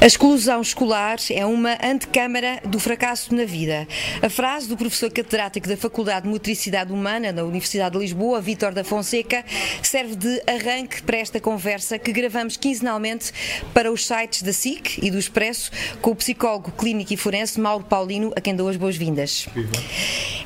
A exclusão escolar é uma antecâmara do fracasso na vida. A frase do professor catedrático da Faculdade de Motricidade Humana da Universidade de Lisboa, Vítor da Fonseca, serve de arranque para esta conversa que gravamos quinzenalmente para os sites da SIC e do Expresso com o psicólogo clínico e forense Mauro Paulino, a quem dou as boas-vindas.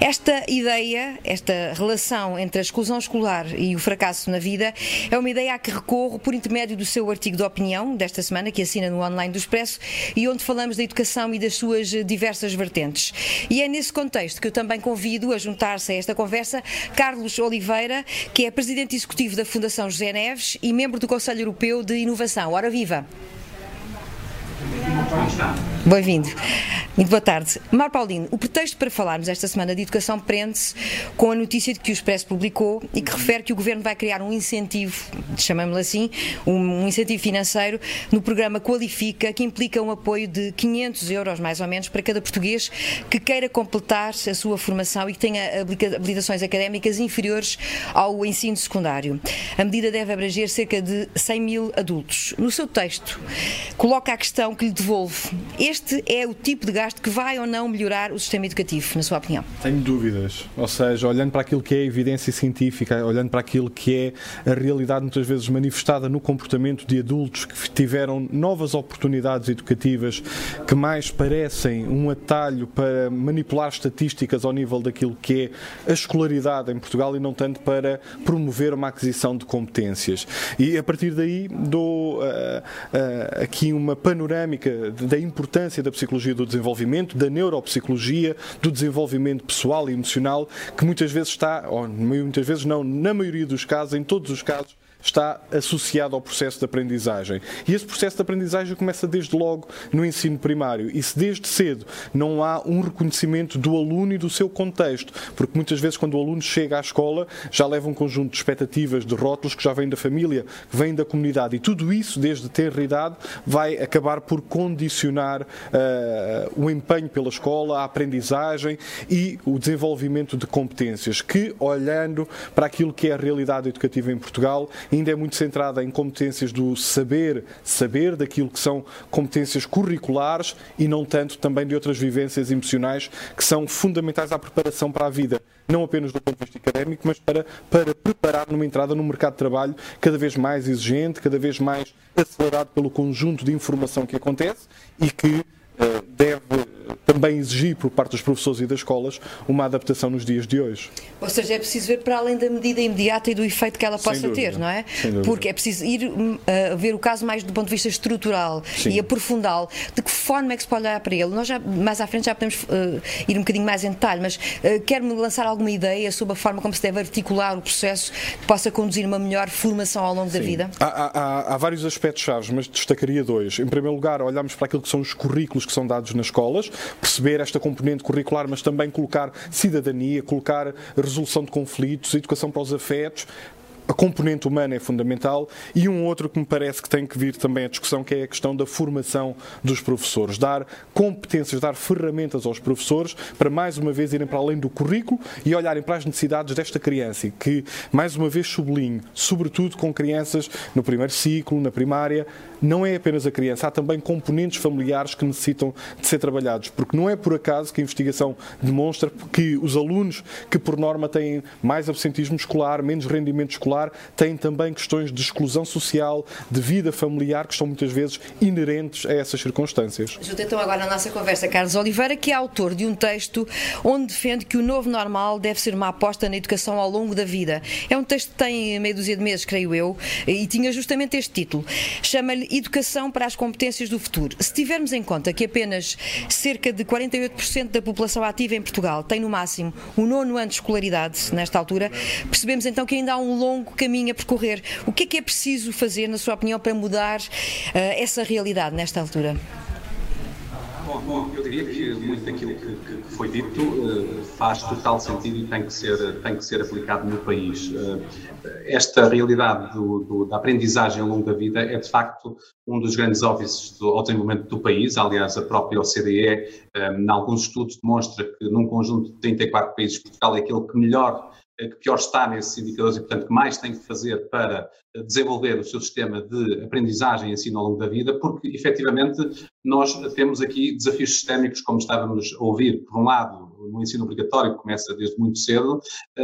Esta ideia, esta relação entre a exclusão escolar e o fracasso na vida é uma ideia a que recorro por intermédio do seu artigo de opinião desta semana, que assina no online do Expresso, e onde falamos da educação e das suas diversas vertentes. E é nesse contexto que eu também convido a juntar-se a esta conversa Carlos Oliveira, que é presidente executivo da Fundação José Neves e membro do Conselho Europeu de Inovação. Ora viva! Bem-vindo. Muito boa tarde. Mar Paulino, o pretexto para falarmos esta semana de educação prende-se com a notícia de que o Expresso publicou e que refere que o Governo vai criar um incentivo, chamamos-lhe assim, um, incentivo financeiro no programa Qualifica, que implica um apoio de 500 euros, mais ou menos, para cada português que queira completar a sua formação e que tenha habilitações académicas inferiores ao ensino secundário. A medida deve abranger cerca de 100 mil adultos. No seu texto, coloca a questão que lhe devolve. Este é o tipo de gasto que vai ou não melhorar o sistema educativo, na sua opinião? Tenho dúvidas. Ou seja, olhando para aquilo que é a evidência científica, olhando para aquilo que é a realidade muitas vezes manifestada no comportamento de adultos que tiveram novas oportunidades educativas que mais parecem um atalho para manipular estatísticas ao nível daquilo que é a escolaridade em Portugal e não tanto para promover uma aquisição de competências. E a partir daí dou uh, uh, aqui uma panorâmica da importância da psicologia do desenvolvimento, da neuropsicologia, do desenvolvimento pessoal e emocional, que muitas vezes está, ou muitas vezes não, na maioria dos casos, em todos os casos, está associado ao processo de aprendizagem. E esse processo de aprendizagem começa desde logo no ensino primário. E se desde cedo não há um reconhecimento do aluno e do seu contexto, porque muitas vezes quando o aluno chega à escola já leva um conjunto de expectativas, de rótulos que já vêm da família, que vêm da comunidade. E tudo isso, desde ter idade, vai acabar por condicionar uh, o empenho pela escola, a aprendizagem e o desenvolvimento de competências que, olhando para aquilo que é a realidade educativa em Portugal, ainda é muito centrada em competências do saber, saber daquilo que são competências curriculares e não tanto também de outras vivências emocionais que são fundamentais à preparação para a vida não apenas do ponto de vista académico, mas para, para preparar numa entrada no mercado de trabalho cada vez mais exigente, cada vez mais acelerado pelo conjunto de informação que acontece e que deve também exigir por parte dos professores e das escolas uma adaptação nos dias de hoje. Ou seja, é preciso ver para além da medida imediata e do efeito que ela possa ter, não é? Porque é preciso ir uh, ver o caso mais do ponto de vista estrutural Sim. e aprofundá-lo. De que forma é que se pode olhar para ele? Nós já, mais à frente já podemos uh, ir um bocadinho mais em detalhe, mas uh, quer-me lançar alguma ideia sobre a forma como se deve articular o processo que possa conduzir uma melhor formação ao longo Sim. da vida? Há, há, há vários aspectos-chave, mas destacaria dois. Em primeiro lugar, olhamos para aquilo que são os currículos que são dados nas escolas, perceber esta componente curricular, mas também colocar cidadania, colocar resolução de conflitos, educação para os afetos, a componente humana é fundamental e um outro que me parece que tem que vir também à discussão, que é a questão da formação dos professores. Dar competências, dar ferramentas aos professores para, mais uma vez, irem para além do currículo e olharem para as necessidades desta criança. Que, mais uma vez, sublinho, sobretudo com crianças no primeiro ciclo, na primária, não é apenas a criança, há também componentes familiares que necessitam de ser trabalhados, porque não é por acaso que a investigação demonstra que os alunos que, por norma, têm mais absentismo escolar, menos rendimento escolar, têm também questões de exclusão social, de vida familiar, que estão muitas vezes inerentes a essas circunstâncias. Junto então agora na nossa conversa Carlos Oliveira, que é autor de um texto onde defende que o novo normal deve ser uma aposta na educação ao longo da vida. É um texto que tem meia dúzia de meses, creio eu, e tinha justamente este título. Chama-lhe Educação para as competências do futuro. Se tivermos em conta que apenas cerca de 48% da população ativa em Portugal tem no máximo o nono ano de escolaridade nesta altura, percebemos então que ainda há um longo caminho a percorrer. O que é que é preciso fazer, na sua opinião, para mudar uh, essa realidade nesta altura? Bom, bom, eu diria que muito daquilo que, que foi dito uh, faz total sentido e tem que ser, tem que ser aplicado no país. Uh, esta realidade do, do, da aprendizagem ao longo da vida é, de facto, um dos grandes óbices do, desenvolvimento do país. Aliás, a própria OCDE, um, em alguns estudos, demonstra que num conjunto de 34 países, Portugal é aquele que melhor que pior está nesses indicadores e, portanto, que mais tem que fazer para desenvolver o seu sistema de aprendizagem e ensino ao longo da vida, porque, efetivamente, nós temos aqui desafios sistémicos, como estávamos a ouvir, por um lado, no ensino obrigatório, que começa desde muito cedo,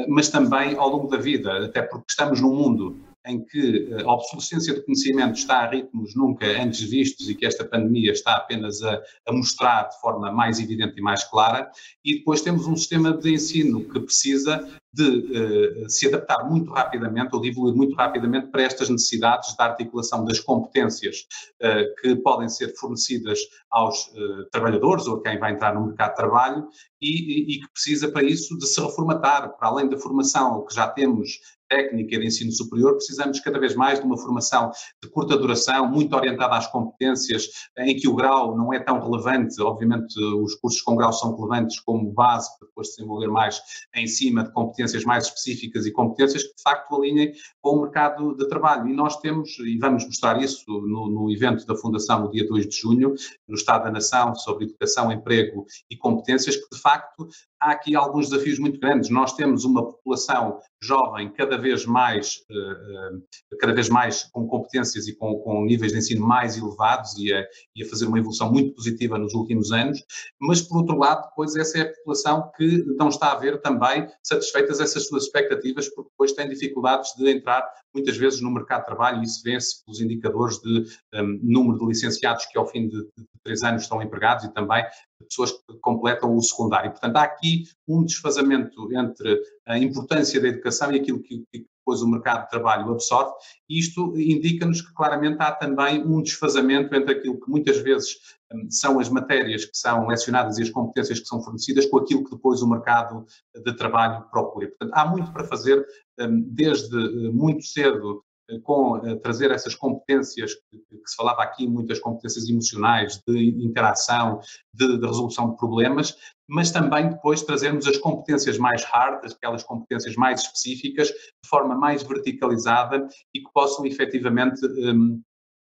mas também ao longo da vida, até porque estamos num mundo em que a obsolescência de conhecimento está a ritmos nunca antes vistos e que esta pandemia está apenas a, a, mostrar de forma mais evidente e mais clara, e depois temos um sistema de ensino que precisa de uh, se adaptar muito rapidamente ou de evoluir muito rapidamente para estas necessidades da articulação das competências uh, que podem ser fornecidas aos uh, trabalhadores ou a quem vai entrar no mercado de trabalho e, e, e, que precisa para isso de se reformatar, para além da formação que já temos técnica de ensino superior, precisamos cada vez mais de uma formação de curta duração, muito orientada às competências, em que o grau não é tão relevante, obviamente os cursos com grau são relevantes como base para depois desenvolver mais em cima de competências mais específicas e competências que de facto alinhem com o mercado de trabalho. E nós temos, e vamos mostrar isso no, no evento da Fundação no dia 2 de junho, no Estado da Nação, sobre educação, emprego e competências, que de facto há aqui alguns desafios muito grandes. Nós temos uma população jovem cada vez mais, eh, eh, cada vez mais com competências e com, com níveis de ensino mais elevados e a, e a, fazer uma evolução muito positiva nos últimos anos, mas por outro lado, depois essa é a população que não está a ver também satisfeitas essas suas expectativas, porque depois tem dificuldades de entrar muitas vezes no mercado de trabalho isso vê-se pelos indicadores de um, número de licenciados que ao fim de, de, três anos estão empregados e também pessoas que completam o secundário. Portanto, há aqui um desfazamento entre a importância da educação e aquilo que, que depois o mercado de trabalho absorve, e isto indica-nos que claramente há também um desfazamento entre aquilo que muitas vezes um, são as matérias que são lecionadas e as competências que são fornecidas com aquilo que depois o mercado de trabalho procura. Portanto, há muito para fazer, um, desde uh, muito cedo com uh, trazer essas competências que, que, se falava aqui, muitas competências emocionais, de interação, de, de, resolução de problemas, mas também depois trazermos as competências mais hard, aquelas competências mais específicas, de forma mais verticalizada e que possam efetivamente um,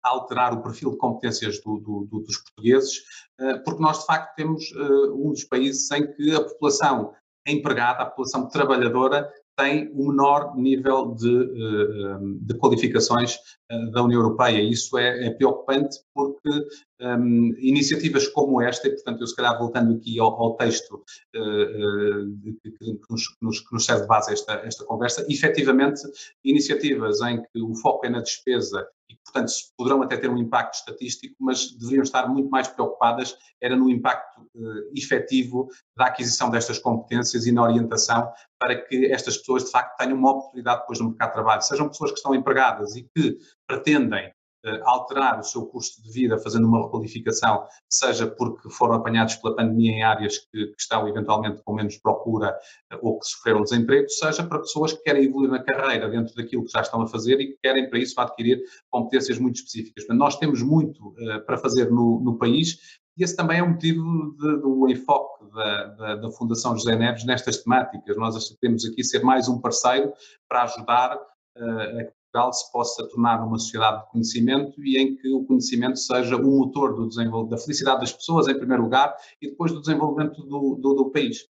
alterar o perfil de competências do, do, do, dos portugueses, uh, porque nós de facto temos uh, um dos países em que a população empregada, a população trabalhadora, tem o menor nível de, eh, de qualificações eh, da União Europeia. Isso é, é preocupante porque um, iniciativas como esta, e portanto eu se calhar voltando aqui ao, ao texto uh, que, que, nos, que, nos, serve de base esta, esta conversa, efetivamente iniciativas em que o foco é na despesa e que, portanto, poderão até ter um impacto estatístico, mas deveriam estar muito mais preocupadas era no impacto uh, efetivo da aquisição destas competências e na orientação para que estas pessoas, de facto, tenham uma oportunidade depois no mercado de trabalho. Sejam pessoas que estão empregadas e que pretendem uh, alterar o seu custo de vida fazendo uma requalificação, seja porque foram apanhados pela pandemia em áreas que, que estão eventualmente com menos procura uh, ou que sofreram desemprego, seja para pessoas que querem evoluir na carreira dentro daquilo que já estão a fazer e que querem para isso adquirir competências muito específicas. Mas nós temos muito uh, para fazer no, no país e esse também é o motivo de, do enfoque da, da, da, Fundação José Neves nestas temáticas. Nós temos aqui ser mais um parceiro para ajudar a que Portugal se possa tornar uma sociedade de conhecimento e em que o conhecimento seja o motor do da felicidade das pessoas, em primeiro lugar, e depois do desenvolvimento do, do, do país.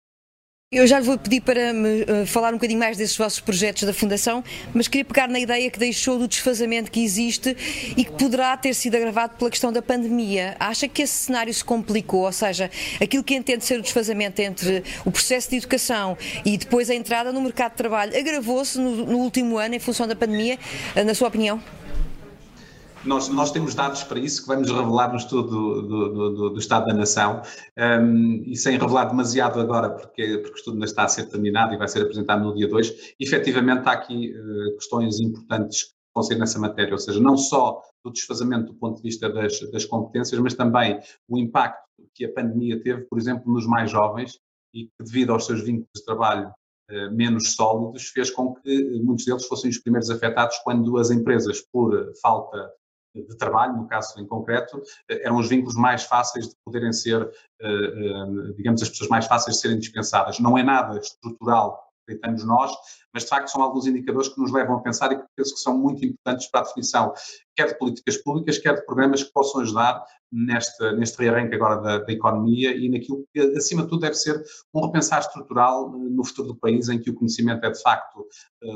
Eu já lhe vou pedir para me uh, falar um bocadinho mais desses vossos projetos da Fundação, mas queria pegar na ideia que deixou do desfazamento que existe e que poderá ter sido agravado pela questão da pandemia. Acha que esse cenário se complicou? Ou seja, aquilo que entende ser o desfazamento entre o processo de educação e depois a entrada no mercado de trabalho agravou-se no, no último ano em função da pandemia, uh, na sua opinião? Nós, nós temos dados para isso que vamos revelar no estudo do, do, do, do Estado da Nação um, e sem revelar demasiado agora, porque, porque o estudo ainda está a ser terminado e vai ser apresentado no dia 2. Efetivamente, há aqui uh, questões importantes que vão ser nessa matéria, ou seja, não só do desfazamento do ponto de vista das, das competências, mas também o impacto que a pandemia teve, por exemplo, nos mais jovens e que, devido aos seus vínculos de trabalho uh, menos sólidos, fez com que muitos deles fossem os primeiros afetados quando as empresas, por falta de trabalho, no caso em concreto, eh, eram os vínculos mais fáceis de poderem ser, eh, eh, digamos, as pessoas mais fáceis de serem dispensadas. Não é nada estrutural acreditamos nós, mas de facto são alguns indicadores que nos levam a pensar e que penso que são muito importantes para a definição, quer de políticas públicas, quer de programas que possam ajudar neste, neste rearranque agora da, da, economia e naquilo que, acima de tudo, deve ser um repensar estrutural no futuro do país, em que o conhecimento é, de facto,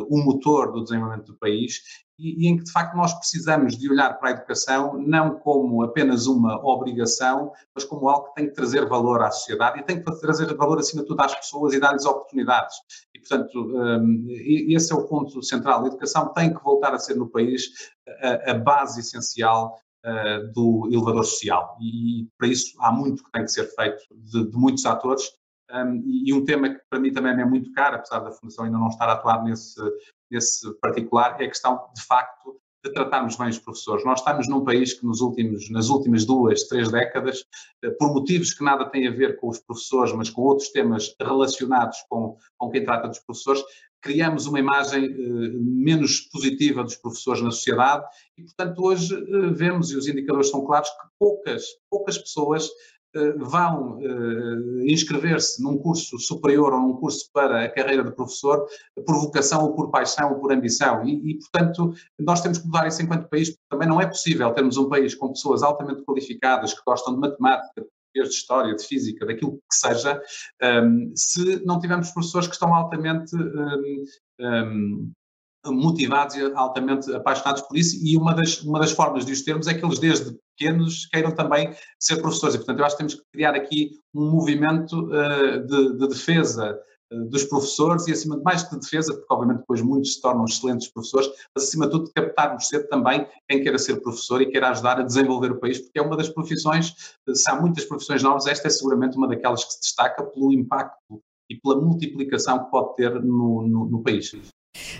o motor do desenvolvimento do país e, e, em que, de facto, nós precisamos de olhar para a educação não como apenas uma obrigação, mas como algo que tem que trazer valor à sociedade e tem que trazer valor, acima de tudo, às pessoas e dar-lhes oportunidades. E, portanto, um, esse é o ponto central. A educação tem que voltar a ser no país a, a base essencial uh, do elevador social. E, para isso há muito que tem que ser feito de, de muitos atores. Um, e um tema que para mim também é muito caro, apesar da Fundação ainda não estar a atuar nesse, nesse particular, é a questão, de facto, de tratarmos bem os professores. Nós estamos num país que nos últimos, nas últimas duas, três décadas, eh, por motivos que nada têm a ver com os professores, mas com outros temas relacionados com, com quem trata dos professores, criamos uma imagem eh, menos positiva dos professores na sociedade e, portanto, hoje eh, vemos, e os indicadores são claros, que poucas, poucas pessoas vão uh, inscrever-se num curso superior ou num curso para a carreira de professor por vocação ou por paixão ou por ambição. E, e, portanto, nós temos que mudar isso enquanto país, porque também não é possível termos um país com pessoas altamente qualificadas que gostam de matemática, de história, de física, daquilo que seja, um, ehm, se não tivermos professores que estão altamente um, um, motivados e altamente apaixonados por isso, e uma das, uma das formas de os termos é que eles, desde pequenos, queiram também ser professores. E, portanto, eu acho que temos que criar aqui um movimento uh, de, de, defesa uh, dos professores e, acima de mais de defesa, porque, obviamente, depois muitos se tornam excelentes professores, mas, acima de tudo, captarmos cedo também quem queira ser professor e queira ajudar a desenvolver o país, porque é uma das profissões, se há muitas profissões novas, esta é seguramente uma daquelas que se destaca pelo impacto e pela multiplicação que pode ter no, no, no país.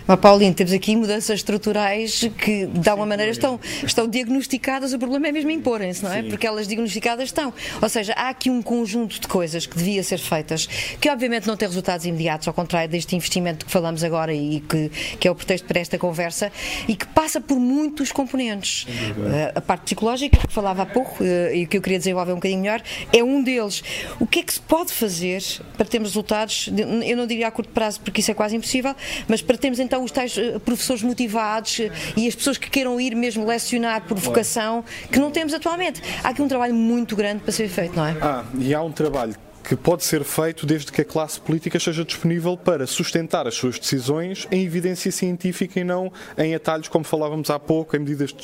Mas, Paulinho, temos aqui mudanças estruturais que, de alguma maneira, estão, estão diagnosticadas. O problema é mesmo imporem-se, não é? Sim. Porque elas diagnosticadas estão. Ou seja, há aqui um conjunto de coisas que devia ser feitas, que obviamente não tem resultados imediatos, ao contrário deste investimento que falamos agora e que, que é o pretexto para esta conversa, e que passa por muitos componentes. Uh, a parte psicológica, que falava há pouco uh, e que eu queria desenvolver um bocadinho melhor, é um deles. O que é que se pode fazer para termos resultados, eu não diria a curto prazo, porque isso é quase impossível, mas para termos então os tais eh, professores motivados eh, e as pessoas que queiram ir mesmo lecionar por vocação, que não temos atualmente. Há aqui um trabalho muito grande para ser feito, não é? Ah, e há um trabalho que pode ser feito desde que a classe política esteja disponível para sustentar as suas decisões em evidência científica e não em atalhos, como falávamos há pouco, em medidas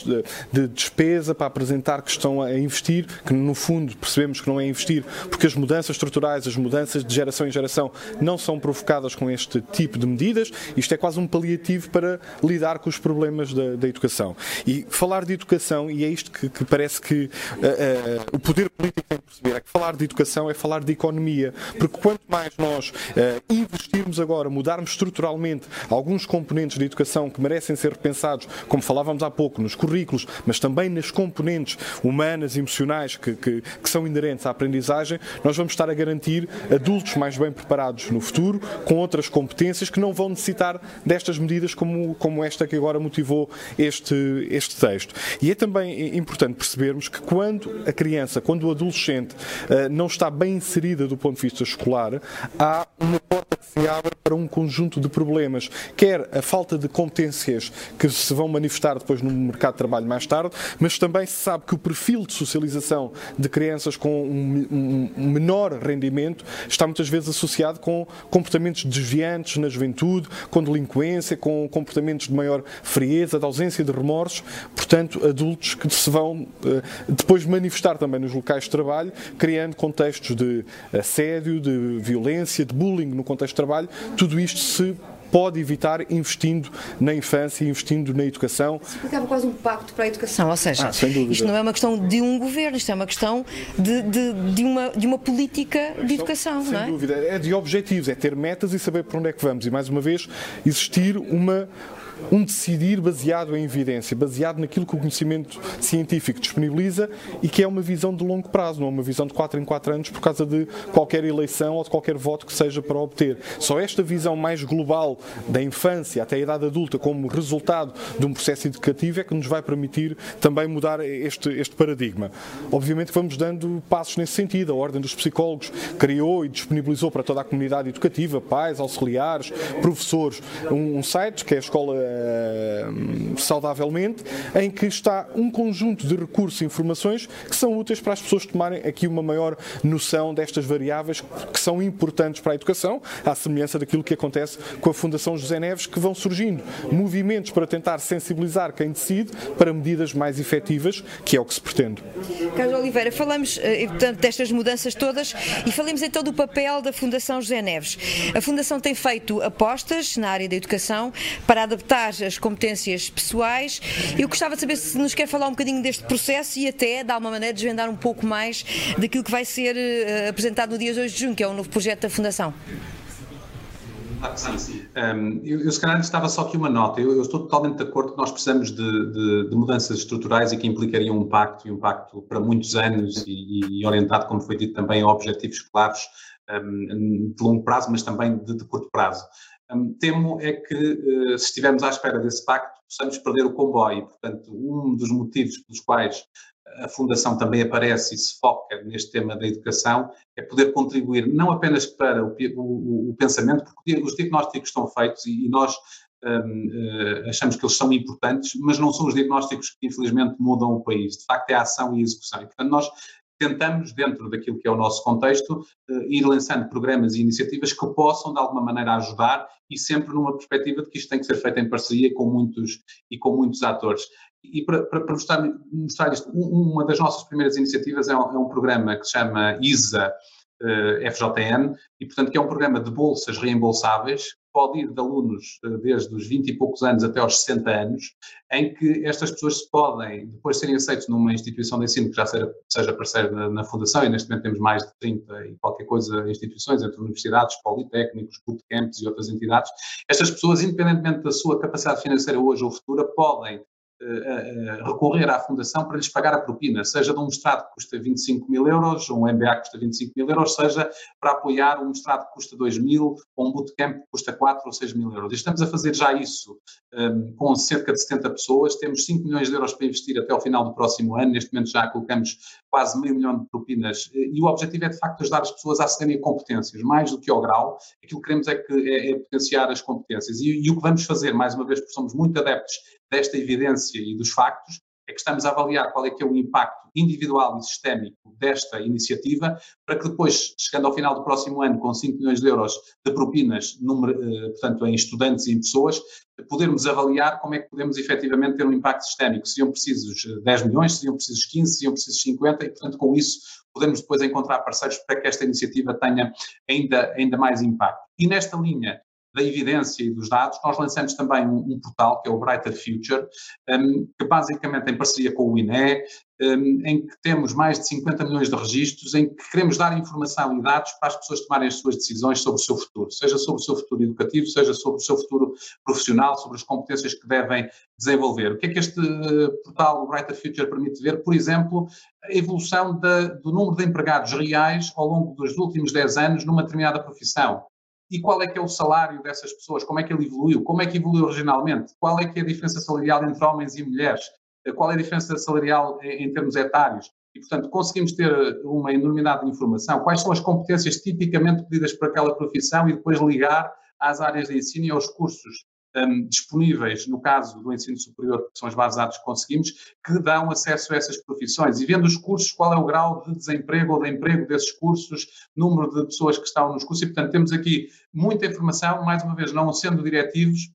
de despesa para apresentar que estão a investir, que no fundo percebemos que não é investir, porque as mudanças estruturais, as mudanças de geração em geração não são provocadas com este tipo de medidas. Isto é quase um paliativo para lidar com os problemas da, da educação. E falar de educação, e é isto que, que parece que uh, uh, o poder político tem que perceber, é que falar de educação é falar de economia economia. Porque quanto mais nós uh, investirmos agora, mudarmos estruturalmente alguns componentes da educação que merecem ser repensados, como falávamos há pouco, nos currículos, mas também nas componentes humanas e emocionais que, que, que são inerentes à aprendizagem, nós vamos estar a garantir adultos mais bem preparados no futuro, com outras competências que não vão necessitar destas medidas como, como esta que agora motivou este, este texto. E é também importante percebermos que quando a criança, quando o adolescente uh, não está bem inserido do ponto de vista escolar, há uma se abre para um conjunto de problemas, quer a falta de competências que se vão manifestar depois no mercado de trabalho mais tarde, mas também se sabe que o perfil de socialização de crianças com um, um menor rendimento está muitas vezes associado com comportamentos desviantes na juventude, com delinquência, com comportamentos de maior frieza, de ausência de remorsos, portanto, adultos que se vão eh, depois manifestar também nos locais de trabalho, criando contextos de assédio, de violência, de bullying no contexto trabalho, tudo isto se pode evitar investindo na infância e investindo na educação. Ficava quase um pacto para a educação, ou seja, ah, isto não é uma questão de um governo, isto é uma questão de, de, de, uma, de uma política de educação, sem não é? dúvida, é de objetivos, é ter metas e saber para onde é que vamos. E mais uma vez, existir uma um decidir baseado em evidência, baseado naquilo que o conhecimento científico disponibiliza e que é uma visão de longo prazo, não é uma visão de 4 em 4 anos por causa de qualquer eleição ou de qualquer voto que seja para obter. Só esta visão mais global da infância até a idade adulta como resultado de um processo educativo é que nos vai permitir também mudar este, este paradigma. Obviamente vamos dando passos nesse sentido. A Ordem dos Psicólogos criou e disponibilizou para toda a comunidade educativa, pais, auxiliares, professores, um, um site que é a Escola uh, Saudavelmente, em que está um conjunto de recursos e informações que são úteis para as pessoas tomarem aqui uma maior noção destas variáveis que são importantes para a educação, à semelhança daquilo que acontece com a Fundação José Neves, que vão surgindo movimentos para tentar sensibilizar quem decide para medidas mais efetivas, que é o que se pretende. Carlos Oliveira, falamos eh, portanto, destas mudanças todas e falemos então do papel da Fundação José Neves. A Fundação tem feito apostas na área da educação para adaptar as competências pessoais. Eu gostava de saber se nos quer falar um bocadinho deste processo e até, de alguma maneira, desvendar um pouco mais daquilo que vai ser uh, apresentado no dia 2 de junho, que é o novo projeto da Fundação. Ah, sim, sim. Um, eu, eu, se calhar estava só aqui uma nota. Eu, eu, estou totalmente de acordo que nós precisamos de, de, de, mudanças estruturais e que implicariam um pacto, e um pacto para muitos anos e, e orientado, como foi dito também, a objetivos claros um, de longo prazo, mas também de, de curto prazo. Temo é que, uh, se estivermos à espera desse pacto, possamos perder o comboio. Portanto, um dos motivos pelos quais a Fundação também aparece e se foca neste tema da educação, é poder contribuir não apenas para o, o, o pensamento, porque os diagnósticos estão feitos e, e nós um, uh, achamos que eles são importantes, mas não são os diagnósticos que infelizmente mudam o país. De facto, é a ação e a execução. E, portanto, nós tentamos, dentro daquilo que é o nosso contexto, uh, ir lançando programas e iniciativas que possam, de alguma maneira, ajudar e sempre numa perspectiva de que isto tem que ser feito em parceria com muitos e com muitos atores. E para, para, para mostrar, mostrar isto, uma das nossas primeiras iniciativas é um, é um programa que se chama ISA eh, FJN, e portanto que é um programa de bolsas reembolsáveis, pode ir de alunos uh, desde os 20 e poucos anos até aos 60 anos, em que estas pessoas podem, depois serem aceitos numa instituição de ensino que já seja, seja parceira na, na, Fundação, e neste momento temos mais de 30 e qualquer coisa instituições, entre universidades, politécnicos, bootcamps e outras entidades, estas pessoas, independentemente da sua capacidade financeira hoje ou futura, podem recorrer à Fundação para lhes pagar a propina, seja de um mestrado que custa 25 mil euros, um MBA que custa 25 mil euros, seja para apoiar um mestrado que custa 2 mil ou um bootcamp que custa 4 ou 6 mil euros. E estamos a fazer já isso um, com cerca de 70 pessoas, temos 5 milhões de euros para investir até ao final do próximo ano, neste momento já colocamos quase meio milhão de propinas e o objetivo é de facto ajudar as pessoas a acederem a competências, mais do que ao grau, aquilo que queremos é, que, é, é potenciar as competências. E, e o que vamos fazer, mais uma vez, porque somos muito adeptos desta evidência e dos factos, é que estamos a avaliar qual é que é o impacto individual e sistémico desta iniciativa, para que depois, chegando ao final do próximo ano, com 5 milhões de euros de propinas, número, eh, portanto, em estudantes e em pessoas, podermos avaliar como é que podemos efetivamente ter um impacto sistémico. Seriam precisos 10 milhões, seriam precisos 15, seriam precisos 50, e, portanto, com isso podemos depois encontrar parceiros para que esta iniciativa tenha ainda, ainda mais impacto. E nesta linha da evidência e dos dados, nós lançamos também um, um portal que é o Brighter Future, um, que basicamente em parceria com o INE, um, em que temos mais de 50 milhões de registros, em que queremos dar informação e dados para as pessoas tomarem as suas decisões sobre o seu futuro, seja sobre o seu futuro educativo, seja sobre o seu futuro profissional, sobre as competências que devem desenvolver. O que é que este uh, portal, o Brighter Future, permite ver? Por exemplo, a evolução da, do número de empregados reais ao longo dos últimos 10 anos numa determinada profissão e qual é que é o salário dessas pessoas, como é que ele evoluiu, como é que evoluiu regionalmente, qual é que é a diferença salarial entre homens e mulheres, eh, qual é a diferença salarial em, em termos etários. E, portanto, conseguimos ter eh, uma enormidade de informação, quais são as competências tipicamente pedidas para aquela profissão e depois ligar às áreas de ensino e aos cursos um, disponíveis, no caso do ensino superior, que são as bases de dados que conseguimos, que dão acesso a essas profissões. E vendo os cursos, qual é o grau de desemprego ou de emprego desses cursos, número de pessoas que estão nos cursos, e portanto temos aqui muita informação, mais uma vez, não sendo diretivos,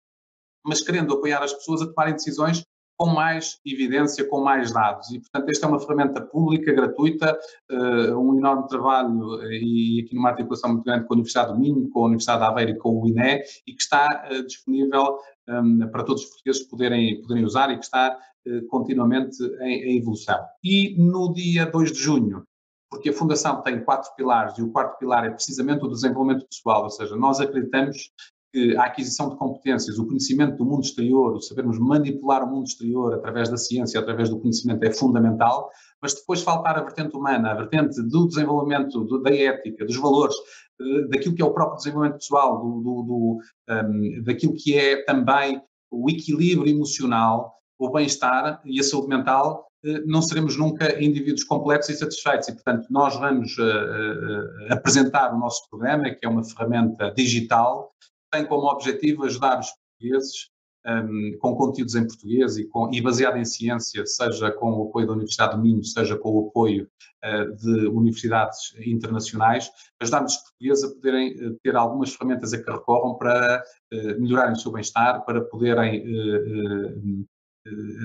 mas querendo apoiar as pessoas a tomarem decisões com mais evidência, com mais dados. E, portanto, esta é uma ferramenta pública, gratuita, uh, um enorme trabalho eh, e aqui numa articulação muito grande com a Universidade do Minho, com a Universidade de Aveiro e com o INE, e que está uh, disponível um, para todos os portugueses poderem, poderem usar e que está uh, continuamente em, em evolução. E no dia 2 de junho, porque a Fundação tem quatro pilares e o quarto pilar é precisamente o desenvolvimento pessoal, ou seja, nós acreditamos que a aquisição de competências, o conhecimento do mundo exterior, o sabermos manipular o mundo exterior através da ciência, através do conhecimento é fundamental, mas depois faltar a vertente humana, a vertente do desenvolvimento, do, da ética, dos valores, eh, daquilo que é o próprio desenvolvimento pessoal, do, do, um, ehm, daquilo que é também o equilíbrio emocional, o bem-estar e a saúde mental, eh, não seremos nunca indivíduos completos e satisfeitos. E, portanto, nós vamos uh, uh, apresentar o nosso programa, que é uma ferramenta digital, tem como objetivo ajudar os portugueses um, com conteúdos em português e, com, e, baseado em ciência, seja com o apoio da Universidade do Minho, seja com o apoio uh, de universidades internacionais, ajudar-nos os portugueses a poderem uh, ter algumas ferramentas a que recorram para uh, melhorarem o seu bem-estar, para poderem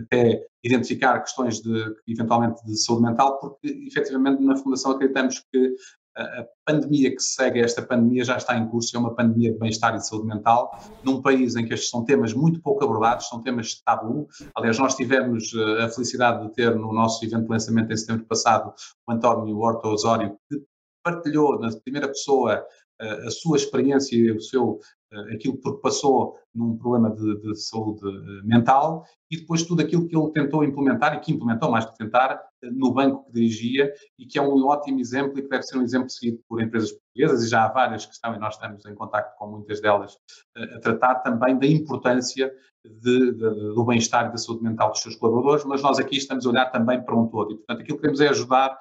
até identificar questões de, eventualmente, de saúde mental, porque efetivamente na Fundação acreditamos que a pandemia que segue esta pandemia já está em curso, é uma pandemia de bem-estar e de saúde mental, num país em que estes são temas muito pouco abordados, são temas tabu. Aliás, nós tivemos eh, a felicidade de ter no nosso evento de lançamento em setembro passado o António Horta Osório, que partilhou na primeira pessoa eh, a sua experiência, o seu aquilo que passou num problema de, de, saúde eh, mental e depois tudo aquilo que ele tentou implementar e que implementou mais que tentar eh, no banco que dirigia e que é um ótimo exemplo e que deve ser um exemplo seguido por empresas portuguesas e já há várias que estão e nós estamos em contato com muitas delas a tratar também da importância de, de, do bem-estar e da saúde mental dos seus colaboradores, mas nós aqui estamos a olhar também para um todo e portanto aquilo que queremos é ajudar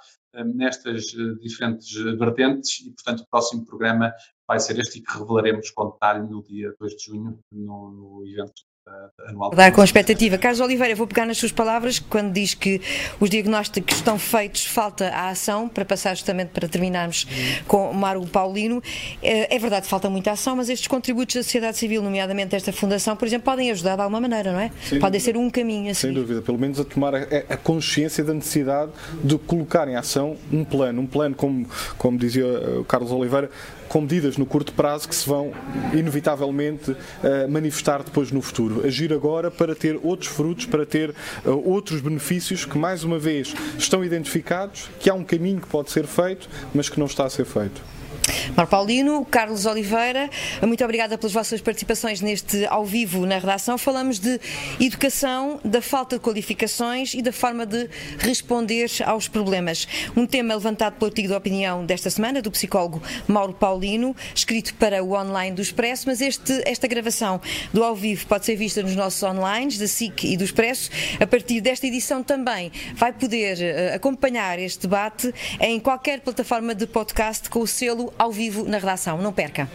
nestas diferentes vertentes e portanto o próximo programa vai ser este e que revelaremos com detalhe no dia 2 de junho, no, no evento uh, anual. Dar com expectativa. Carlos Oliveira, vou pegar nas suas palavras quando diz que os diagnósticos estão feitos, falta a ação, para passar justamente para terminarmos com Mário Paulino. Eh, é verdade, falta muita ação, mas estes contributos da sociedade civil, nomeadamente esta fundação, por exemplo, podem ajudar de alguma maneira, não é? Sem podem ser um caminho a seguir. Sem dúvida, pelo menos a tomar a, a, consciência da necessidade de colocar em ação um plano, um plano, como, como dizia o Carlos Oliveira, com medidas no curto prazo que se vão inevitavelmente uh, manifestar depois no futuro. Agir agora para ter outros frutos, para ter uh, outros benefícios que, mais uma vez, estão identificados, que há um caminho que pode ser feito, mas que não está a ser feito. Mar Paulino, Carlos Oliveira, muito obrigada pelas vossas participações neste ao vivo na redação. Falamos de educação, da falta de qualificações e da forma de responder aos problemas. Um tema levantado pelo artigo de opinião desta semana do psicólogo Mauro Paulino, escrito para o online do Expresso, mas este, esta gravação do ao vivo pode ser vista nos nossos online da SIC e do Expresso. A partir desta edição também vai poder uh, acompanhar este debate em qualquer plataforma de podcast com o selo ao vivo na redação. Não perca.